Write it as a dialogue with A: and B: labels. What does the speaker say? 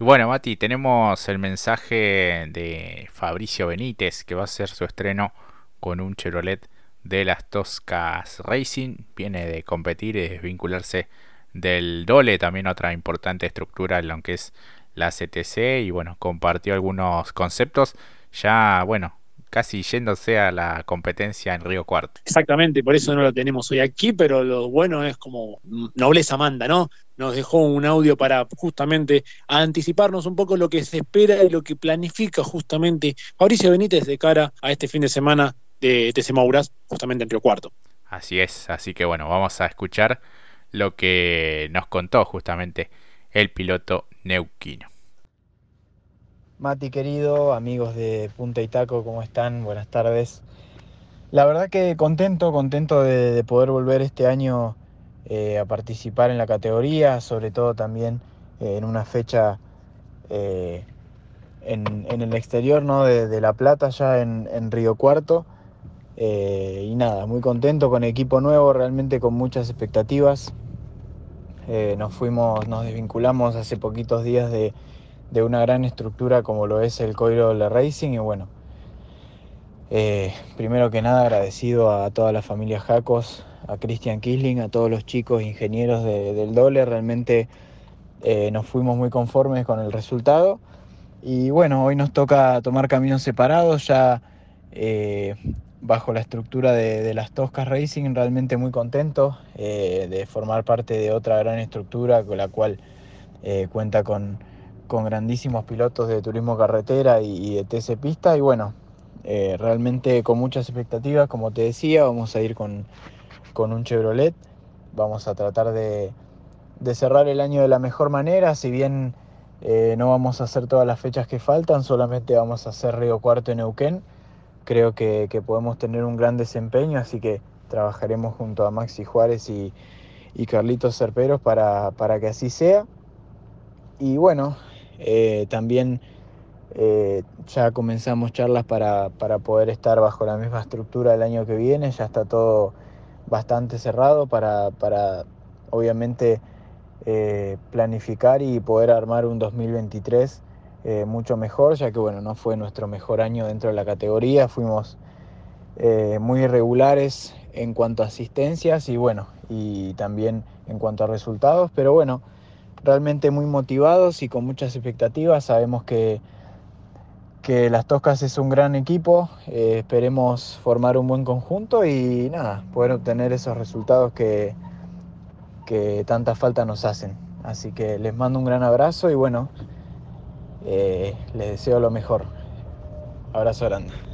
A: Bueno, Mati, tenemos el mensaje de Fabricio Benítez que va a hacer su estreno con un Chevrolet de las Toscas Racing. Viene de competir y desvincularse del Dole, también otra importante estructura en es la CTC. Y bueno, compartió algunos conceptos. Ya, bueno, casi yéndose a la competencia en Río Cuarto.
B: Exactamente, por eso no lo tenemos hoy aquí, pero lo bueno es como nobleza manda, ¿no? Nos dejó un audio para justamente anticiparnos un poco lo que se espera y lo que planifica justamente Mauricio Benítez de cara a este fin de semana de TC Mauras, justamente en Río Cuarto.
A: Así es, así que bueno, vamos a escuchar lo que nos contó justamente el piloto neuquino.
C: Mati querido, amigos de Punta y Taco, ¿cómo están? Buenas tardes. La verdad que contento, contento de, poder volver este año eh, a participar en la categoría, sobre todo también eh, en una fecha eh, en, el exterior ¿no? de, La Plata, ya en, Río Cuarto. y nada, muy contento con equipo nuevo, realmente con muchas expectativas. nos fuimos, nos desvinculamos hace poquitos días de, de una gran estructura como lo es el Coiro Le Racing y bueno, eh, primero que nada agradecido a toda la familia Jacos, a Christian Kisling, a todos los chicos ingenieros del Dole, realmente eh, nos fuimos muy conformes con el resultado. Y bueno, hoy nos toca tomar caminos separados ya eh, bajo la estructura de, las Toscas Racing, realmente muy contento de formar parte de otra gran estructura con la cual cuenta con con grandísimos pilotos de turismo carretera y, de TC Pista y bueno, eh, realmente con muchas expectativas, como te decía, vamos a ir con, un Chevrolet, vamos a tratar de, cerrar el año de la mejor manera, si bien eh, no vamos a hacer todas las fechas que faltan, solamente vamos a hacer Río Cuarto en Neuquén, creo que, podemos tener un gran desempeño, así que trabajaremos junto a Maxi Juárez y, Carlitos Cerperos para, para que así sea. Y bueno, eh, también eh, ya comenzamos charlas para, poder estar bajo la misma estructura el año que viene, ya está todo bastante cerrado para, obviamente eh, planificar y poder armar un 2023 mucho mejor, ya que bueno, no fue nuestro mejor año dentro de la categoría, fuimos muy irregulares en cuanto a asistencias y bueno, y también en cuanto a resultados, pero bueno, realmente muy motivados y con muchas expectativas. Sabemos que, que Las Toscas es un gran equipo, eh, esperemos formar un buen conjunto y nada, poder obtener esos resultados que, que tanta falta nos hacen. Así que les mando un gran abrazo y bueno, eh, les deseo lo mejor. Abrazo grande.